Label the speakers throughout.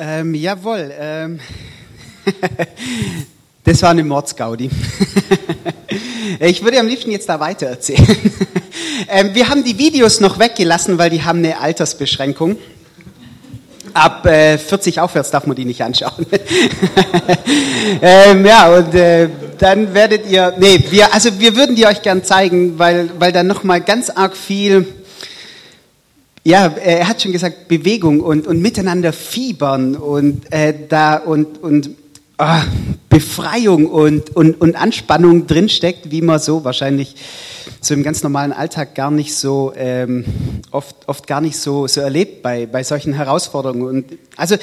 Speaker 1: Ähm, jawohl. Ähm, das war eine Mordsgaudi. ich würde am liebsten jetzt da weiter erzählen. ähm, wir haben die Videos noch weggelassen, weil die haben eine Altersbeschränkung. Ab äh, 40 aufwärts darf man die nicht anschauen. ähm, ja, und äh, dann werdet ihr, nee, wir, also wir würden die euch gern zeigen, weil, weil da nochmal ganz arg viel ja, er hat schon gesagt, Bewegung und, und miteinander fiebern und äh, da und, und oh, Befreiung und, und, und Anspannung drinsteckt, wie man so wahrscheinlich so im ganz normalen Alltag gar nicht so ähm, oft, oft gar nicht so, so erlebt bei, bei solchen Herausforderungen. Und also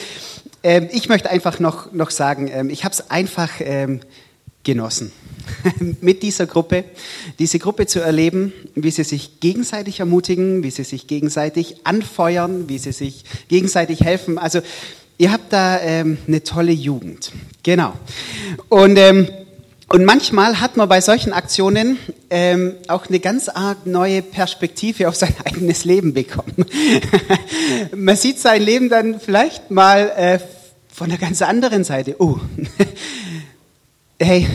Speaker 1: ähm, ich möchte einfach noch, noch sagen, ähm, ich habe es einfach ähm, genossen, mit dieser Gruppe, diese Gruppe zu erleben, wie sie sich gegenseitig ermutigen, wie sie sich gegenseitig anfeuern, wie sie sich gegenseitig helfen. Also ihr habt da ähm, eine tolle Jugend. Genau. Und, ähm, und manchmal hat man bei solchen Aktionen ähm, auch eine ganz arg neue Perspektive auf sein eigenes Leben bekommen. man sieht sein Leben dann vielleicht mal äh, von einer ganz anderen Seite. Oh, hey,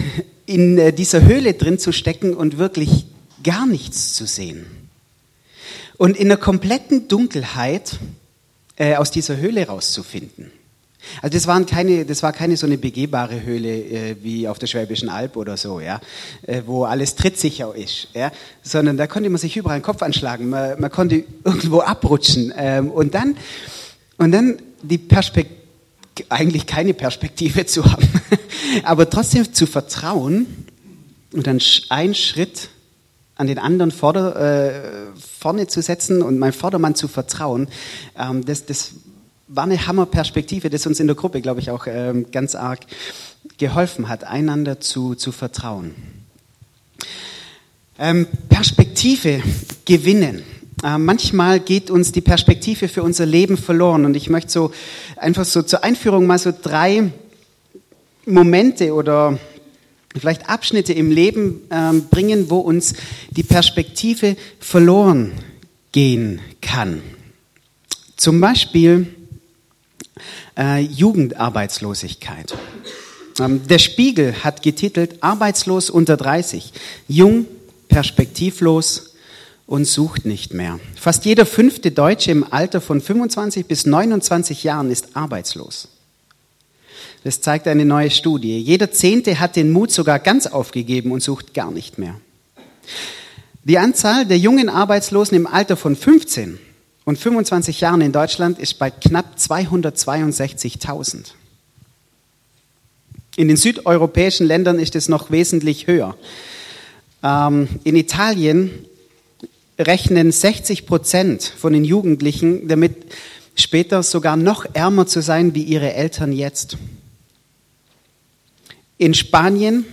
Speaker 1: in äh, dieser Höhle drin zu stecken und wirklich gar nichts zu sehen. Und in der kompletten Dunkelheit äh, aus dieser Höhle rauszufinden. Also das, waren keine, das war keine so eine begehbare Höhle äh, wie auf der Schwäbischen Alb oder so, ja, äh, wo alles trittsicher ist, ja, sondern da konnte man sich überall den Kopf anschlagen, man, man konnte irgendwo abrutschen ähm, und dann und dann die Perspektive eigentlich keine Perspektive zu haben, aber trotzdem zu vertrauen und dann einen Schritt an den anderen vorder, äh, vorne zu setzen und meinem Vordermann zu vertrauen, ähm, das, das war eine Hammerperspektive, das uns in der Gruppe, glaube ich, auch ähm, ganz arg geholfen hat, einander zu, zu vertrauen. Ähm, Perspektive gewinnen. Äh, manchmal geht uns die Perspektive für unser Leben verloren und ich möchte so einfach so zur Einführung mal so drei Momente oder vielleicht Abschnitte im Leben ähm, bringen, wo uns die Perspektive verloren gehen kann. Zum Beispiel äh, Jugendarbeitslosigkeit. Ähm, der Spiegel hat getitelt Arbeitslos unter 30, jung, perspektivlos, und sucht nicht mehr. Fast jeder fünfte Deutsche im Alter von 25 bis 29 Jahren ist arbeitslos. Das zeigt eine neue Studie. Jeder Zehnte hat den Mut sogar ganz aufgegeben und sucht gar nicht mehr. Die Anzahl der jungen Arbeitslosen im Alter von 15 und 25 Jahren in Deutschland ist bei knapp 262.000. In den südeuropäischen Ländern ist es noch wesentlich höher. Ähm, in Italien rechnen 60 Prozent von den Jugendlichen damit, später sogar noch ärmer zu sein wie ihre Eltern jetzt. In Spanien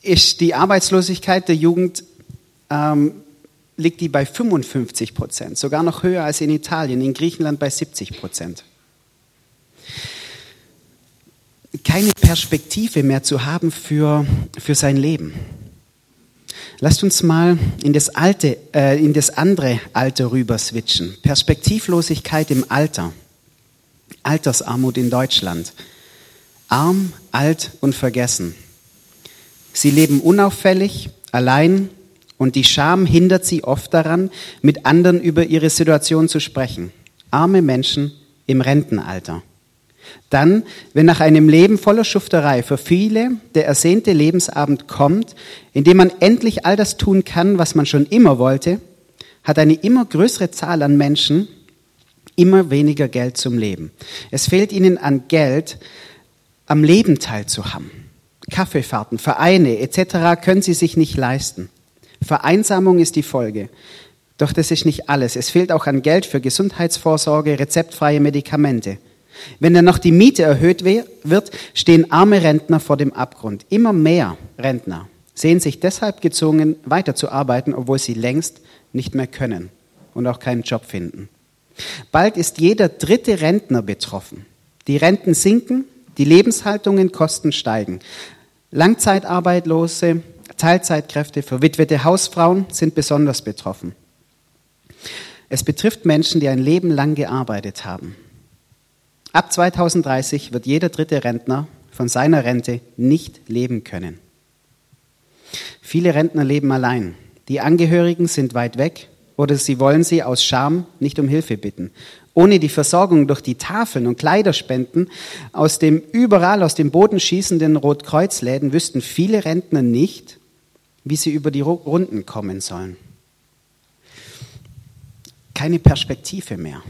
Speaker 1: ist die Arbeitslosigkeit der Jugend ähm, liegt die bei 55 Prozent, sogar noch höher als in Italien, in Griechenland bei 70 Prozent. Keine Perspektive mehr zu haben für, für sein Leben. Lasst uns mal in das alte, äh, in das andere Alter rüber switchen. Perspektivlosigkeit im Alter. Altersarmut in Deutschland. Arm, alt und vergessen. Sie leben unauffällig, allein und die Scham hindert sie oft daran, mit anderen über ihre Situation zu sprechen. Arme Menschen im Rentenalter. Dann, wenn nach einem Leben voller Schufterei für viele der ersehnte Lebensabend kommt, in dem man endlich all das tun kann, was man schon immer wollte, hat eine immer größere Zahl an Menschen immer weniger Geld zum Leben. Es fehlt ihnen an Geld, am Leben teilzuhaben. Kaffeefahrten, Vereine etc. können sie sich nicht leisten. Vereinsamung ist die Folge. Doch das ist nicht alles. Es fehlt auch an Geld für Gesundheitsvorsorge, rezeptfreie Medikamente. Wenn dann noch die Miete erhöht wird, stehen arme Rentner vor dem Abgrund. Immer mehr Rentner sehen sich deshalb gezwungen, weiterzuarbeiten, obwohl sie längst nicht mehr können und auch keinen Job finden. Bald ist jeder dritte Rentner betroffen. Die Renten sinken, die Lebenshaltungen Kosten steigen. Langzeitarbeitslose, Teilzeitkräfte, verwitwete Hausfrauen sind besonders betroffen. Es betrifft Menschen, die ein Leben lang gearbeitet haben Ab 2030 wird jeder dritte Rentner von seiner Rente nicht leben können. Viele Rentner leben allein. Die Angehörigen sind weit weg oder sie wollen sie aus Scham nicht um Hilfe bitten. Ohne die Versorgung durch die Tafeln und Kleiderspenden aus dem überall aus dem Boden schießenden Rotkreuzläden wüssten viele Rentner nicht, wie sie über die Runden kommen sollen. Keine Perspektive mehr.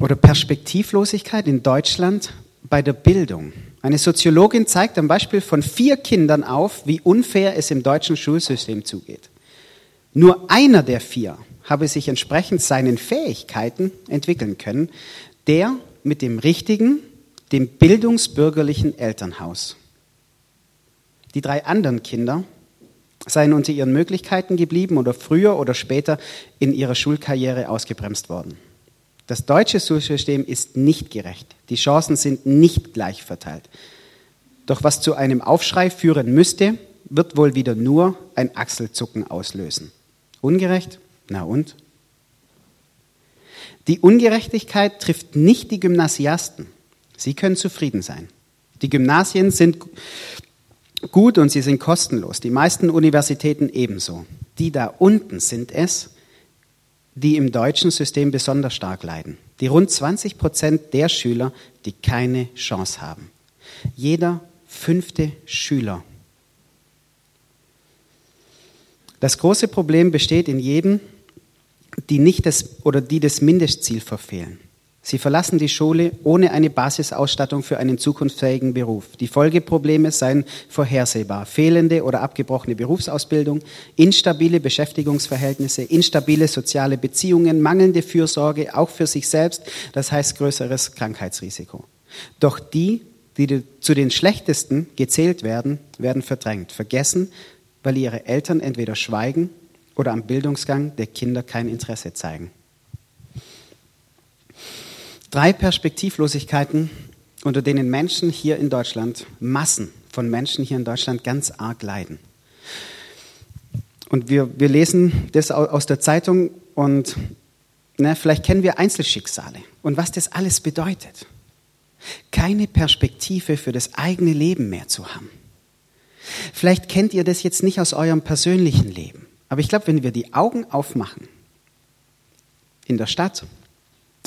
Speaker 1: Oder Perspektivlosigkeit in Deutschland bei der Bildung. Eine Soziologin zeigt am Beispiel von vier Kindern auf, wie unfair es im deutschen Schulsystem zugeht. Nur einer der vier habe sich entsprechend seinen Fähigkeiten entwickeln können, der mit dem richtigen, dem bildungsbürgerlichen Elternhaus. Die drei anderen Kinder seien unter ihren Möglichkeiten geblieben oder früher oder später in ihrer Schulkarriere ausgebremst worden. Das deutsche Schulsystem ist nicht gerecht. Die Chancen sind nicht gleich verteilt. Doch was zu einem Aufschrei führen müsste, wird wohl wieder nur ein Achselzucken auslösen. Ungerecht? Na und? Die Ungerechtigkeit trifft nicht die Gymnasiasten. Sie können zufrieden sein. Die Gymnasien sind gut und sie sind kostenlos. Die meisten Universitäten ebenso. Die da unten sind es, die im deutschen System besonders stark leiden. Die rund 20 Prozent der Schüler, die keine Chance haben. Jeder fünfte Schüler. Das große Problem besteht in jedem, die nicht das oder die das Mindestziel verfehlen. Sie verlassen die Schule ohne eine Basisausstattung für einen zukunftsfähigen Beruf. Die Folgeprobleme seien vorhersehbar. Fehlende oder abgebrochene Berufsausbildung, instabile Beschäftigungsverhältnisse, instabile soziale Beziehungen, mangelnde Fürsorge, auch für sich selbst, das heißt größeres Krankheitsrisiko. Doch die, die zu den schlechtesten gezählt werden, werden verdrängt, vergessen, weil ihre Eltern entweder schweigen oder am Bildungsgang der Kinder kein Interesse zeigen. Drei Perspektivlosigkeiten, unter denen Menschen hier in Deutschland, Massen von Menschen hier in Deutschland ganz arg leiden. Und wir, wir lesen das aus der Zeitung und na, vielleicht kennen wir Einzelschicksale und was das alles bedeutet. Keine Perspektive für das eigene Leben mehr zu haben. Vielleicht kennt ihr das jetzt nicht aus eurem persönlichen Leben, aber ich glaube, wenn wir die Augen aufmachen, in der Stadt,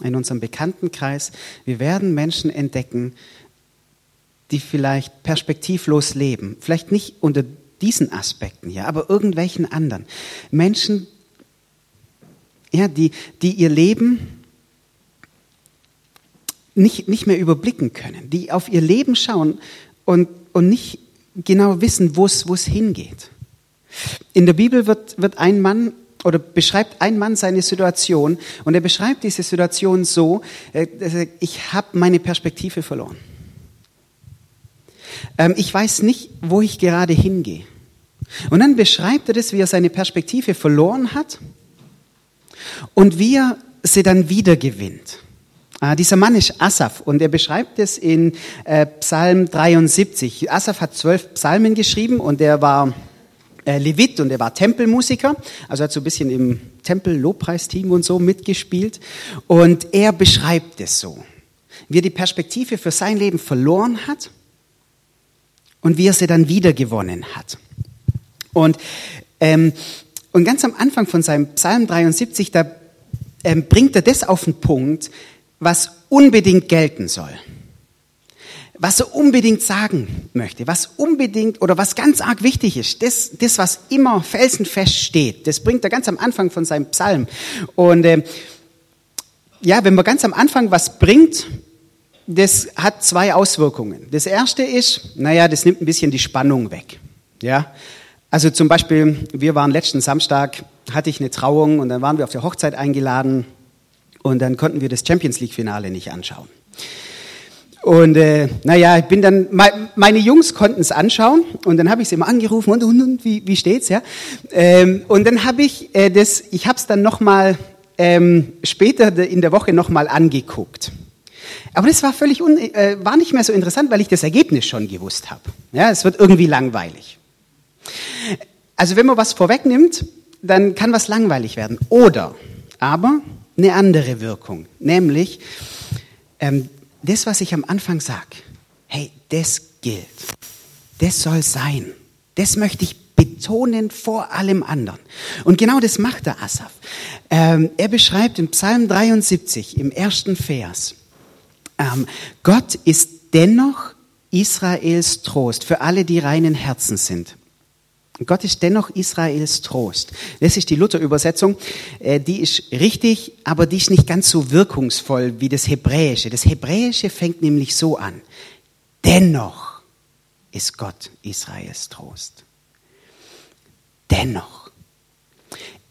Speaker 1: in unserem Bekanntenkreis. Wir werden Menschen entdecken, die vielleicht perspektivlos leben. Vielleicht nicht unter diesen Aspekten hier, aber irgendwelchen anderen. Menschen, ja, die, die ihr Leben nicht, nicht mehr überblicken können, die auf ihr Leben schauen und, und nicht genau wissen, wo es hingeht. In der Bibel wird, wird ein Mann oder beschreibt ein Mann seine Situation und er beschreibt diese Situation so, äh, ich habe meine Perspektive verloren. Ähm, ich weiß nicht, wo ich gerade hingehe. Und dann beschreibt er das, wie er seine Perspektive verloren hat und wie er sie dann wieder gewinnt. Ah, dieser Mann ist Asaf und er beschreibt es in äh, Psalm 73. Asaf hat zwölf Psalmen geschrieben und er war äh, Levit und er war Tempelmusiker, also hat so ein bisschen im Tempel-Lobpreisteam und so mitgespielt. Und er beschreibt es so, wie er die Perspektive für sein Leben verloren hat und wie er sie dann wiedergewonnen hat. Und, ähm, und ganz am Anfang von seinem Psalm 73, da ähm, bringt er das auf den Punkt, was unbedingt gelten soll was er unbedingt sagen möchte, was unbedingt oder was ganz arg wichtig ist, das, das was immer felsenfest steht, das bringt er ganz am Anfang von seinem Psalm. Und äh, ja, wenn man ganz am Anfang was bringt, das hat zwei Auswirkungen. Das erste ist, naja, das nimmt ein bisschen die Spannung weg. Ja, also zum Beispiel, wir waren letzten Samstag, hatte ich eine Trauung und dann waren wir auf der Hochzeit eingeladen und dann konnten wir das Champions League Finale nicht anschauen. Und äh, naja, ich bin dann, meine Jungs konnten es anschauen und dann habe ich sie immer angerufen und, und, und wie, wie steht's, ja? Ähm, und dann habe ich äh, das, ich habe es dann nochmal ähm, später in der Woche nochmal angeguckt. Aber das war völlig, un, äh, war nicht mehr so interessant, weil ich das Ergebnis schon gewusst habe. Ja, es wird irgendwie langweilig. Also wenn man was vorwegnimmt, dann kann was langweilig werden. Oder, aber eine andere Wirkung, nämlich ähm, das, was ich am Anfang sage. Hey, das gilt. Das soll sein. Das möchte ich betonen vor allem anderen. Und genau das macht der Asaf. Ähm, er beschreibt in Psalm 73 im ersten Vers, ähm, Gott ist dennoch Israels Trost für alle, die reinen Herzen sind. Gott ist dennoch Israels Trost. Das ist die Luther-Übersetzung. Äh, die ist richtig, aber die ist nicht ganz so wirkungsvoll wie das Hebräische. Das Hebräische fängt nämlich so an. Dennoch ist Gott Israels Trost. Dennoch.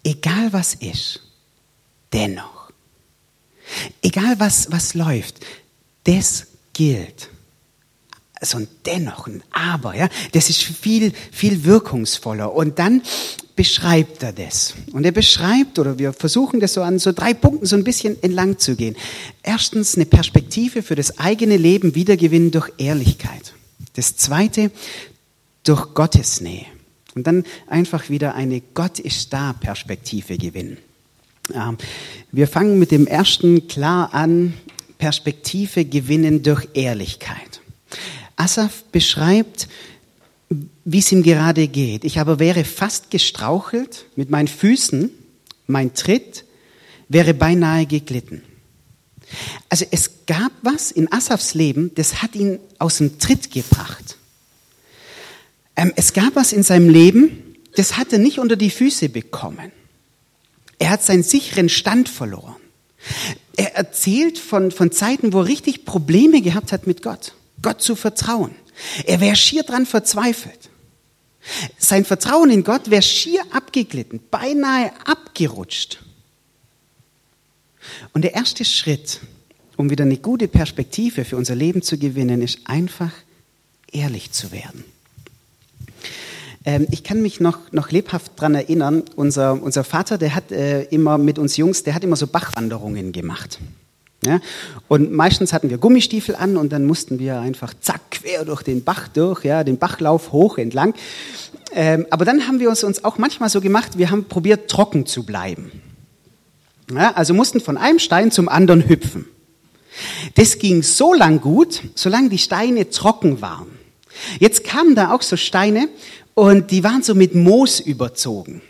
Speaker 1: Egal was ist. Dennoch. Egal was, was läuft. Das gilt so ein Dennoch, ein Aber, ja, das ist viel, viel wirkungsvoller. Und dann beschreibt er das. Und er beschreibt, oder wir versuchen das so an so drei Punkten so ein bisschen entlang zu gehen. Erstens eine Perspektive für das eigene Leben wiedergewinnen durch Ehrlichkeit. Das zweite, durch Gottes Nähe. Und dann einfach wieder eine Gott ist da Perspektive gewinnen. Wir fangen mit dem ersten klar an, Perspektive gewinnen durch Ehrlichkeit. Asaf beschreibt, wie es ihm gerade geht. Ich aber wäre fast gestrauchelt mit meinen Füßen, mein Tritt wäre beinahe geglitten. Also es gab was in Asafs Leben, das hat ihn aus dem Tritt gebracht. Ähm, es gab was in seinem Leben, das hat er nicht unter die Füße bekommen. Er hat seinen sicheren Stand verloren. Er erzählt von, von Zeiten, wo er richtig Probleme gehabt hat mit Gott. Gott zu vertrauen. Er wäre schier dran verzweifelt. Sein Vertrauen in Gott wäre schier abgeglitten, beinahe abgerutscht. Und der erste Schritt, um wieder eine gute Perspektive für unser Leben zu gewinnen, ist einfach ehrlich zu werden. Ähm, ich kann mich noch, noch lebhaft daran erinnern, unser, unser Vater, der hat äh, immer mit uns Jungs, der hat immer so Bachwanderungen gemacht. Ja? Und meistens hatten wir Gummistiefel an und dann mussten wir einfach zack quer durch den Bach durch, ja, den Bachlauf hoch entlang. Ähm, aber dann haben wir uns, uns auch manchmal so gemacht, wir haben probiert trocken zu bleiben. Ja, also mussten von einem Stein zum anderen hüpfen. Das ging so lang gut, solange die Steine trocken waren. Jetzt kamen da auch so Steine und die waren so mit Moos überzogen.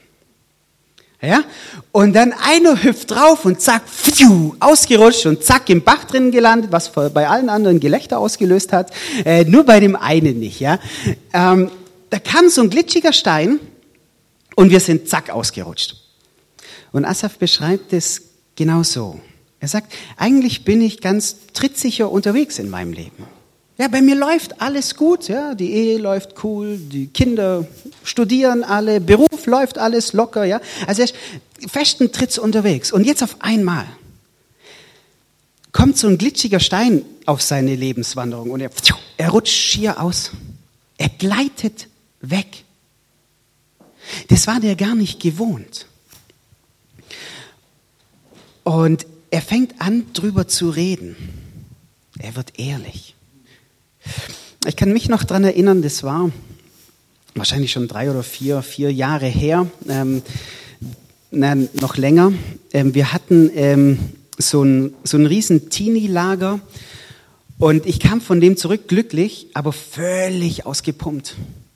Speaker 1: Ja? Und dann einer hüpft drauf und zack, pfiuh, ausgerutscht und zack im Bach drin gelandet, was bei allen anderen Gelächter ausgelöst hat, äh, nur bei dem einen nicht. Ja? Ähm, da kam so ein glitschiger Stein und wir sind zack ausgerutscht. Und Asaf beschreibt es genau so. Er sagt, eigentlich bin ich ganz trittsicher unterwegs in meinem Leben. Ja, bei mir läuft alles gut, ja, die Ehe läuft cool, die Kinder studieren alle, Beruf läuft alles locker, ja. Also er ist festen Tritts unterwegs. Und jetzt auf einmal kommt so ein glitschiger Stein auf seine Lebenswanderung und er, er rutscht schier aus. Er gleitet weg. Das war der gar nicht gewohnt. Und er fängt an, drüber zu reden. Er wird ehrlich. Ich kann mich noch daran erinnern, das war wahrscheinlich schon drei oder vier, vier Jahre her, ähm, na, noch länger. Ähm, wir hatten ähm, so ein, so ein riesen Teenie-Lager und ich kam von dem zurück glücklich, aber völlig ausgepumpt.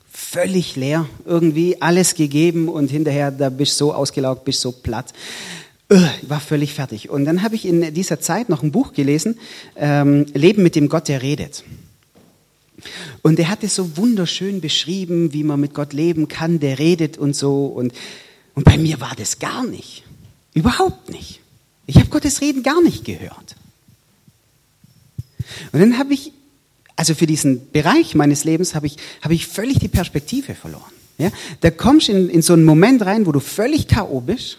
Speaker 1: Völlig leer, irgendwie alles gegeben und hinterher, da bist du so ausgelaugt, bist so platt. Ich war völlig fertig. Und dann habe ich in dieser Zeit noch ein Buch gelesen, ähm, Leben mit dem Gott, der redet. Und er hat es so wunderschön beschrieben, wie man mit Gott leben kann, der redet und so. Und, und bei mir war das gar nicht. Überhaupt nicht. Ich habe Gottes Reden gar nicht gehört. Und dann habe ich, also für diesen Bereich meines Lebens habe ich, habe ich völlig die Perspektive verloren. Ja? Da kommst du in, in so einen Moment rein, wo du völlig K.O. bist.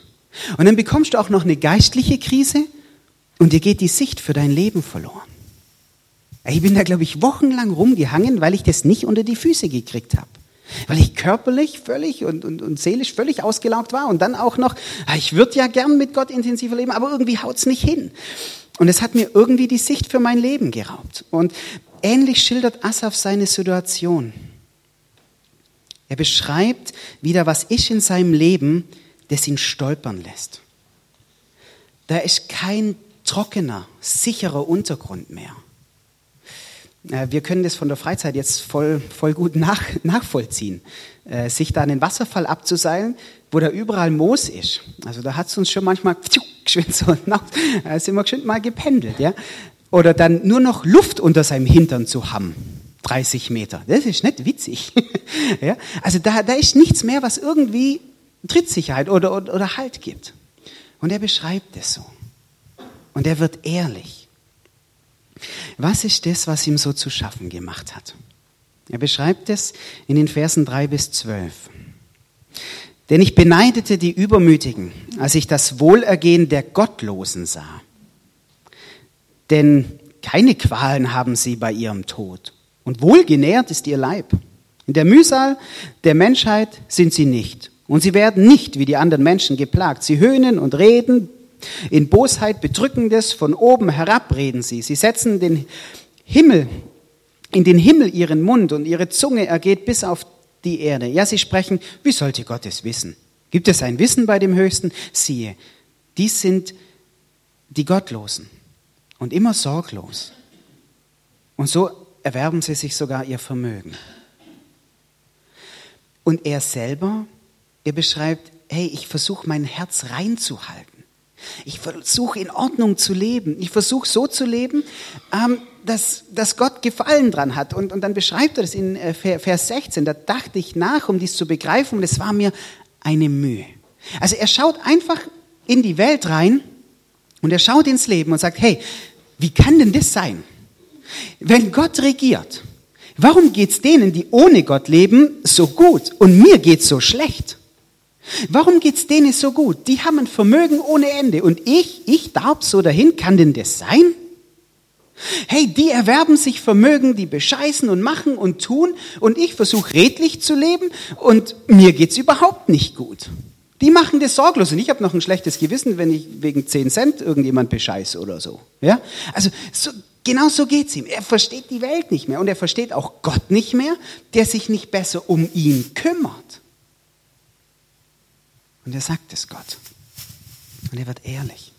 Speaker 1: Und dann bekommst du auch noch eine geistliche Krise und dir geht die Sicht für dein Leben verloren. Ich bin da, glaube ich, wochenlang rumgehangen, weil ich das nicht unter die Füße gekriegt habe. Weil ich körperlich völlig und, und, und seelisch völlig ausgelaugt war und dann auch noch, ah, ich würde ja gern mit Gott intensiver leben, aber irgendwie haut's nicht hin. Und es hat mir irgendwie die Sicht für mein Leben geraubt. Und ähnlich schildert Asaf seine Situation. Er beschreibt wieder, was ist in seinem Leben, das ihn stolpern lässt. Da ist kein trockener, sicherer Untergrund mehr. Äh, wir können das von der Freizeit jetzt voll, voll gut nach, nachvollziehen. Äh, sich da einen Wasserfall abzuseilen, wo da überall Moos ist. Also da hat es uns schon manchmal geschwind so, da sind wir geschwind mal gependelt. Ja? Oder dann nur noch Luft unter seinem Hintern zu haben. 30 Meter. Das ist nicht witzig. ja? Also da, da ist nichts mehr, was irgendwie Trittsicherheit oder, oder, oder Halt gibt. Und er beschreibt es so. Und er wird ehrlich. Was ist das, was ihm so zu schaffen gemacht hat? Er beschreibt es in den Versen drei bis zwölf. Denn ich beneidete die Übermütigen, als ich das Wohlergehen der Gottlosen sah. Denn keine Qualen haben sie bei ihrem Tod. Und wohlgenährt ist ihr Leib. In der Mühsal der Menschheit sind sie nicht. Und sie werden nicht wie die anderen Menschen geplagt. Sie höhnen und reden. In Bosheit bedrückendes von oben herab reden sie. Sie setzen den Himmel, in den Himmel ihren Mund und ihre Zunge ergeht bis auf die Erde. Ja, sie sprechen, wie sollte Gott es wissen? Gibt es ein Wissen bei dem Höchsten? Siehe, dies sind die Gottlosen und immer sorglos. Und so erwerben sie sich sogar ihr Vermögen. Und er selber, er beschreibt, hey, ich versuche mein Herz reinzuhalten. Ich versuche in Ordnung zu leben. Ich versuche so zu leben, ähm, dass, dass Gott Gefallen dran hat. Und, und dann beschreibt er das in äh, Vers 16. Da dachte ich nach, um dies zu begreifen, und es war mir eine Mühe. Also er schaut einfach in die Welt rein und er schaut ins Leben und sagt, hey, wie kann denn das sein? Wenn Gott regiert, warum geht's denen, die ohne Gott leben, so gut und mir geht's so schlecht? Warum geht's denen so gut? Die haben ein Vermögen ohne Ende und ich, ich darf so dahin, kann denn das sein? Hey, die erwerben sich Vermögen, die bescheißen und machen und tun und ich versuche redlich zu leben und mir geht's überhaupt nicht gut. Die machen das sorglos und ich habe noch ein schlechtes Gewissen, wenn ich wegen 10 Cent irgendjemand bescheiße oder so. Ja? Also so, genau so geht's ihm. Er versteht die Welt nicht mehr und er versteht auch Gott nicht mehr, der sich nicht besser um ihn kümmert. Und er sagt es Gott. Und er wird ehrlich.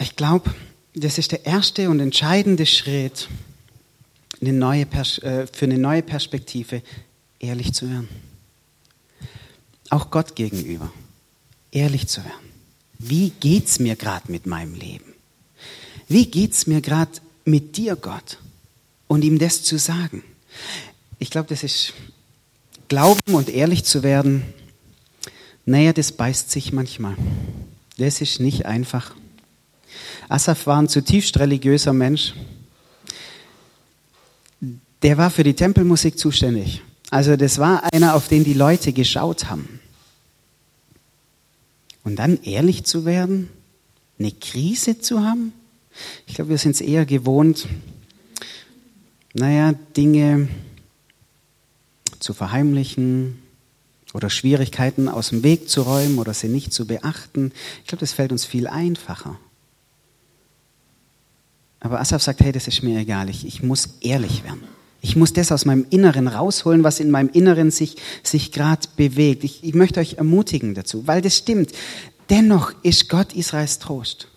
Speaker 1: Ich glaube, das ist der erste und entscheidende Schritt eine neue äh, für eine neue Perspektive, ehrlich zu werden auch Gott gegenüber, ehrlich zu werden. Wie geht's mir gerade mit meinem Leben? Wie geht's mir gerade mit dir, Gott? Und ihm das zu sagen. Ich glaube, das ist Glauben und ehrlich zu werden. Naja, das beißt sich manchmal. Das ist nicht einfach. Asaf war ein zutiefst religiöser Mensch. Der war für die Tempelmusik zuständig. Also das war einer, auf den die Leute geschaut haben. Und dann ehrlich zu werden, eine Krise zu haben. Ich glaube, wir sind es eher gewohnt, naja, Dinge zu verheimlichen oder Schwierigkeiten aus dem Weg zu räumen oder sie nicht zu beachten. Ich glaube, das fällt uns viel einfacher. Aber Asaf sagt, hey, das ist mir egal, ich, ich muss ehrlich werden. Ich muss das aus meinem Inneren rausholen, was in meinem Inneren sich, sich gerade bewegt. Ich, ich möchte euch ermutigen dazu, weil das stimmt. Dennoch ist Gott Israels Trost.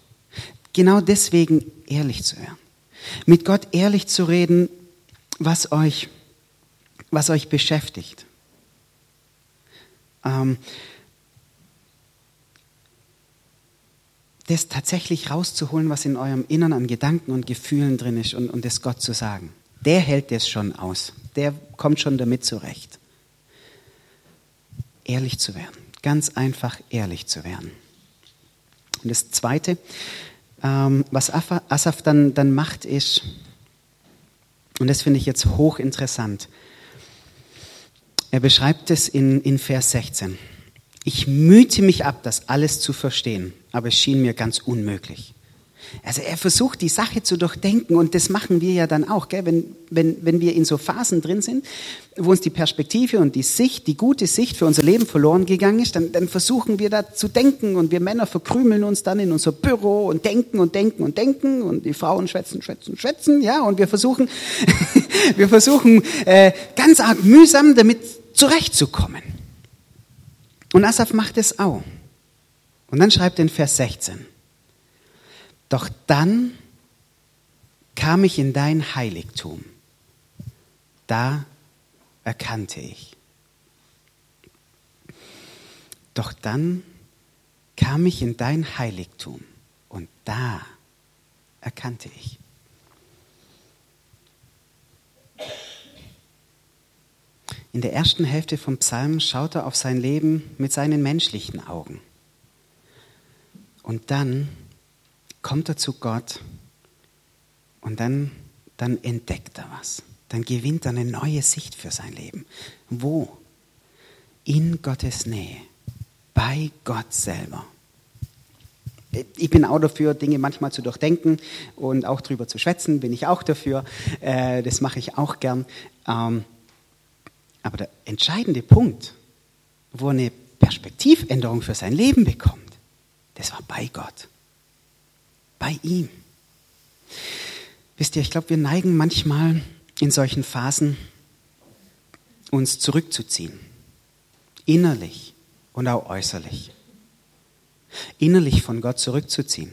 Speaker 1: Genau deswegen ehrlich zu werden. Mit Gott ehrlich zu reden, was euch, was euch beschäftigt. Ähm, das tatsächlich rauszuholen, was in eurem Innern an Gedanken und Gefühlen drin ist und, und das Gott zu sagen der hält das schon aus. Der kommt schon damit zurecht. Ehrlich zu werden. Ganz einfach ehrlich zu werden. Und das Zweite, ähm, was Asaf dann, dann macht, ist, und das finde ich jetzt hochinteressant, er beschreibt es in, in Vers 16. Ich mühte mich ab, das alles zu verstehen, aber es schien mir ganz unmöglich. Also er versucht die Sache zu durchdenken und das machen wir ja dann auch, gell? Wenn, wenn, wenn wir in so Phasen drin sind, wo uns die Perspektive und die Sicht, die gute Sicht für unser Leben verloren gegangen ist, dann, dann versuchen wir da zu denken und wir Männer verkrümeln uns dann in unser Büro und denken und denken und denken und die Frauen schwätzen, schwätzen, schwätzen, ja, und wir versuchen, wir versuchen äh, ganz arg mühsam damit zurechtzukommen. Und Asaf macht es auch. Und dann schreibt er in Vers 16, doch dann kam ich in dein Heiligtum. Da erkannte ich. Doch dann kam ich in dein Heiligtum und da erkannte ich. In der ersten Hälfte vom Psalm schaut er auf sein Leben mit seinen menschlichen Augen. Und dann kommt er zu Gott und dann, dann entdeckt er was. Dann gewinnt er eine neue Sicht für sein Leben. Wo? In Gottes Nähe. Bei Gott selber. Ich bin auch dafür, Dinge manchmal zu durchdenken und auch drüber zu schwätzen, bin ich auch dafür. Äh, das mache ich auch gern. Aber der entscheidende Punkt, wo er eine Perspektivänderung für sein Leben bekommt, das war bei Gott. Bei ihm. Wisst ihr, ich glaube, wir neigen manchmal in solchen Phasen, uns zurückzuziehen. Innerlich und auch äußerlich. Innerlich von Gott zurückzuziehen,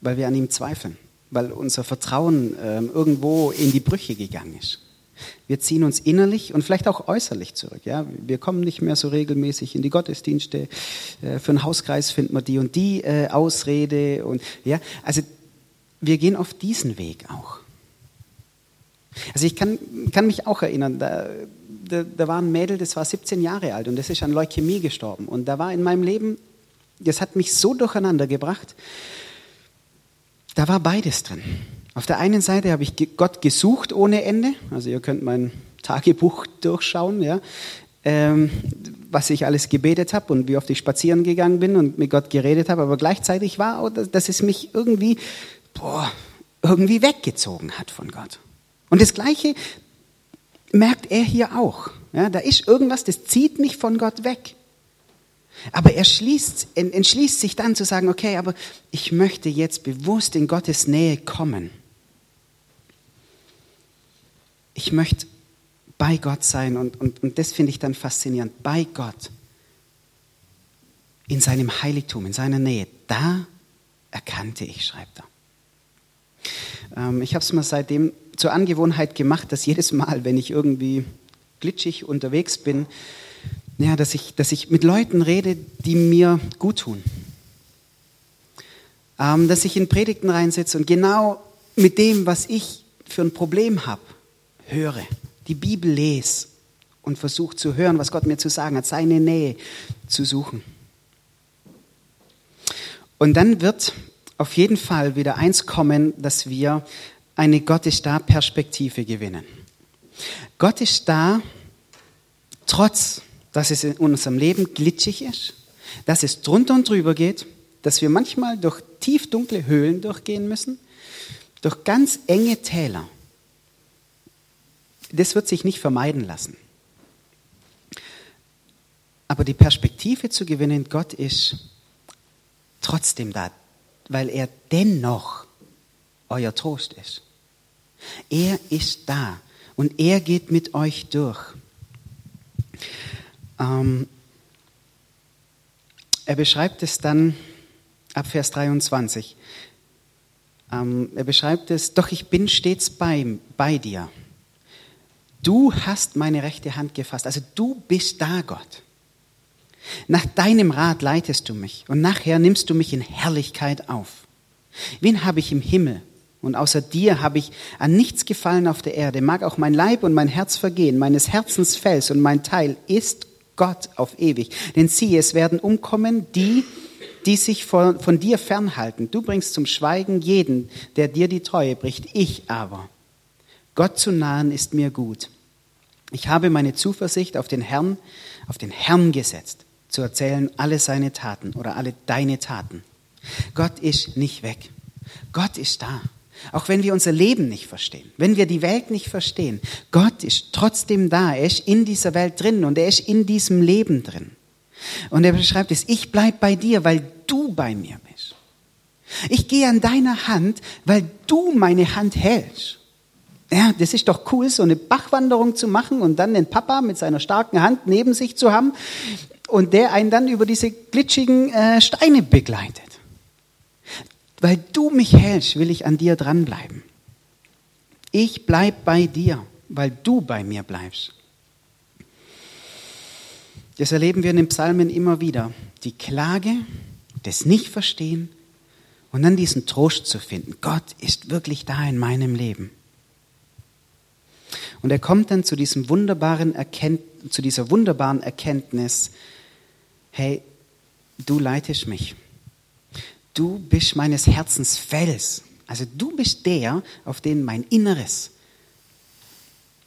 Speaker 1: weil wir an ihm zweifeln, weil unser Vertrauen äh, irgendwo in die Brüche gegangen ist. Wir ziehen uns innerlich und vielleicht auch äußerlich zurück. Ja? Wir kommen nicht mehr so regelmäßig in die Gottesdienste. Äh, für einen Hauskreis finden wir die und die äh, Ausrede. Und, ja? Also wir gehen auf diesen Weg auch. Also ich kann, kann mich auch erinnern, da, da, da war ein Mädel, das war 17 Jahre alt und das ist an Leukämie gestorben. Und da war in meinem Leben, das hat mich so durcheinander gebracht, da war beides drin. Auf der einen Seite habe ich Gott gesucht ohne Ende. Also ihr könnt mein Tagebuch durchschauen, ja, ähm, was ich alles gebetet habe und wie oft ich spazieren gegangen bin und mit Gott geredet habe. Aber gleichzeitig war auch, dass es mich irgendwie, boah, irgendwie weggezogen hat von Gott. Und das Gleiche merkt er hier auch. Ja, da ist irgendwas, das zieht mich von Gott weg. Aber er schließt, entschließt sich dann zu sagen, okay, aber ich möchte jetzt bewusst in Gottes Nähe kommen. Ich möchte bei Gott sein und, und, und das finde ich dann faszinierend. Bei Gott. In seinem Heiligtum, in seiner Nähe. Da erkannte ich, schreibt er. Ähm, ich habe es mir seitdem zur Angewohnheit gemacht, dass jedes Mal, wenn ich irgendwie glitschig unterwegs bin, ja, dass, ich, dass ich mit Leuten rede, die mir gut tun. Ähm, dass ich in Predigten reinsetze und genau mit dem, was ich für ein Problem habe, höre, die Bibel lese und versuche zu hören, was Gott mir zu sagen hat, seine Nähe zu suchen. Und dann wird auf jeden Fall wieder eins kommen, dass wir eine Gott ist da Perspektive gewinnen. Gott ist da, trotz, dass es in unserem Leben glitschig ist, dass es drunter und drüber geht, dass wir manchmal durch tiefdunkle Höhlen durchgehen müssen, durch ganz enge Täler das wird sich nicht vermeiden lassen. Aber die Perspektive zu gewinnen, Gott ist trotzdem da, weil er dennoch euer Trost ist. Er ist da und er geht mit euch durch. Ähm, er beschreibt es dann ab Vers 23. Ähm, er beschreibt es, doch ich bin stets bei, bei dir Du hast meine rechte Hand gefasst. Also du bist da, Gott. Nach deinem Rat leitest du mich und nachher nimmst du mich in Herrlichkeit auf. Wen habe ich im Himmel? Und außer dir habe ich an nichts gefallen auf der Erde. Mag auch mein Leib und mein Herz vergehen, meines Herzens Fels und mein Teil ist Gott auf ewig. Denn siehe, es werden umkommen die, die sich von, von dir fernhalten. Du bringst zum Schweigen jeden, der dir die Treue bricht. Ich aber, Gott zu nahen ist mir gut. Ich habe meine Zuversicht auf den Herrn, auf den Herrn gesetzt, zu erzählen alle seine Taten oder alle deine Taten. Gott ist nicht weg. Gott ist da. Auch wenn wir unser Leben nicht verstehen, wenn wir die Welt nicht verstehen, Gott ist trotzdem da. Er ist in dieser Welt drin und er ist in diesem Leben drin. Und er beschreibt es, ich bleib bei dir, weil du bei mir bist. Ich gehe an deiner Hand, weil du meine Hand hältst. Ja, das ist doch cool, so eine Bachwanderung zu machen und dann den Papa mit seiner starken Hand neben sich zu haben und der einen dann über diese glitschigen äh, Steine begleitet. Weil du mich hältst, will ich an dir dranbleiben. Ich bleib bei dir, weil du bei mir bleibst. Das erleben wir in den Psalmen immer wieder. Die Klage, das Nichtverstehen und dann diesen Trost zu finden. Gott ist wirklich da in meinem Leben. Und er kommt dann zu, diesem wunderbaren zu dieser wunderbaren Erkenntnis, hey, du leitest mich. Du bist meines Herzens Fels. Also du bist der, auf den mein Inneres,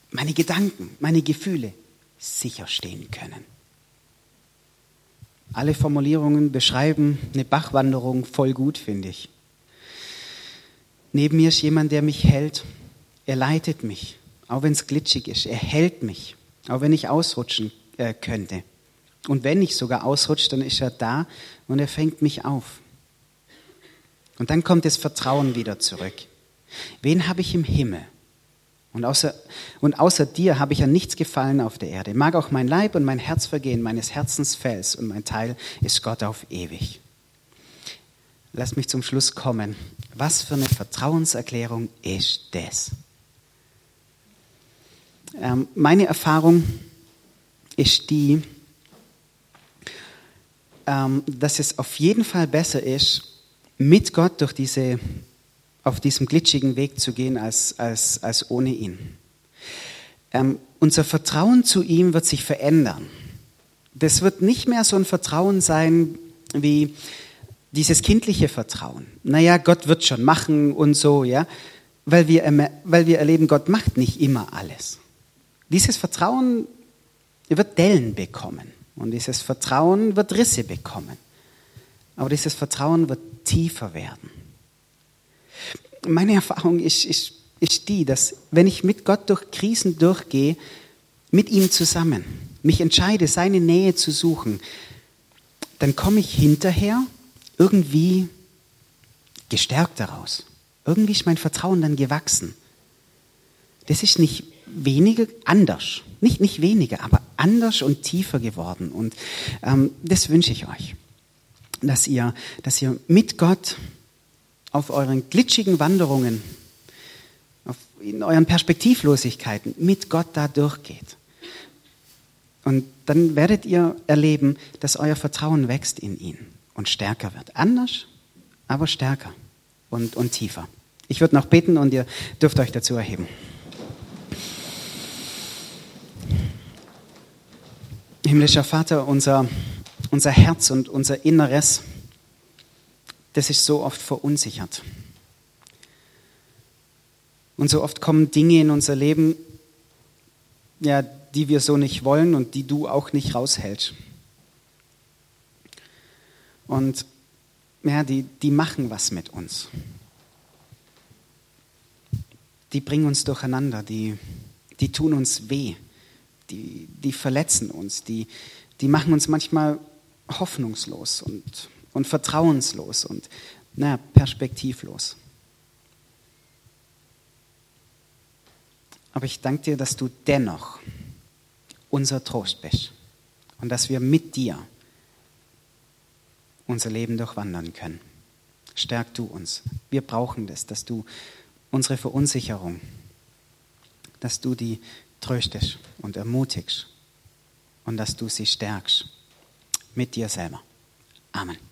Speaker 1: meine Gedanken, meine Gefühle sicher stehen können. Alle Formulierungen beschreiben eine Bachwanderung voll gut, finde ich. Neben mir ist jemand, der mich hält. Er leitet mich, auch wenn es glitschig ist. Er hält mich, auch wenn ich ausrutschen äh, könnte. Und wenn ich sogar ausrutsche, dann ist er da und er fängt mich auf. Und dann kommt das Vertrauen wieder zurück. Wen habe ich im Himmel? Und außer, und außer dir habe ich an nichts gefallen auf der Erde. Mag auch mein Leib und mein Herz vergehen, meines Herzens Fels und mein Teil ist Gott auf ewig. Lass mich zum Schluss kommen. Was für eine Vertrauenserklärung ist das? Ähm, meine Erfahrung ist die, ähm, dass es auf jeden Fall besser ist, mit Gott durch diese, auf diesem glitschigen Weg zu gehen, als, als, als ohne ihn. Ähm, unser Vertrauen zu ihm wird sich verändern. Das wird nicht mehr so ein Vertrauen sein wie dieses kindliche Vertrauen. Naja, Gott wird schon machen und so, ja. Weil wir, weil wir erleben, Gott macht nicht immer alles. Dieses Vertrauen wird Dellen bekommen. Und dieses Vertrauen wird Risse bekommen. Aber dieses Vertrauen wird tiefer werden. Meine Erfahrung ist, ist, ist die, dass wenn ich mit Gott durch Krisen durchgehe, mit ihm zusammen, mich entscheide, seine Nähe zu suchen, dann komme ich hinterher irgendwie gestärkt daraus. Irgendwie ist mein Vertrauen dann gewachsen. Das ist nicht weniger anders. Nicht, nicht weniger, aber anders und tiefer geworden. Und ähm, das wünsche ich euch, dass ihr, dass ihr mit Gott auf euren glitschigen Wanderungen, auf, in euren Perspektivlosigkeiten mit Gott da durchgeht. Und dann werdet ihr erleben, dass euer Vertrauen wächst in ihn und stärker wird. Anders, aber stärker und, und tiefer. Ich würde noch beten und ihr dürft euch dazu erheben. Himmlischer Vater, unser, unser Herz und unser Inneres, das ist so oft verunsichert. Und so oft kommen Dinge in unser Leben, ja, die wir so nicht wollen und die du auch nicht raushältst. Und ja, die, die machen was mit uns. Die bringen uns durcheinander, die, die tun uns weh die, die verletzen uns, die, die machen uns manchmal hoffnungslos und, und vertrauenslos und naja, perspektivlos. Aber ich danke dir, dass du dennoch unser Trost bist und dass wir mit dir unser Leben durchwandern können. Stärk du uns. Wir brauchen das, dass du unsere Verunsicherung, dass du die tröstest und ermutigst und dass du sie stärkst mit dir selber. Amen.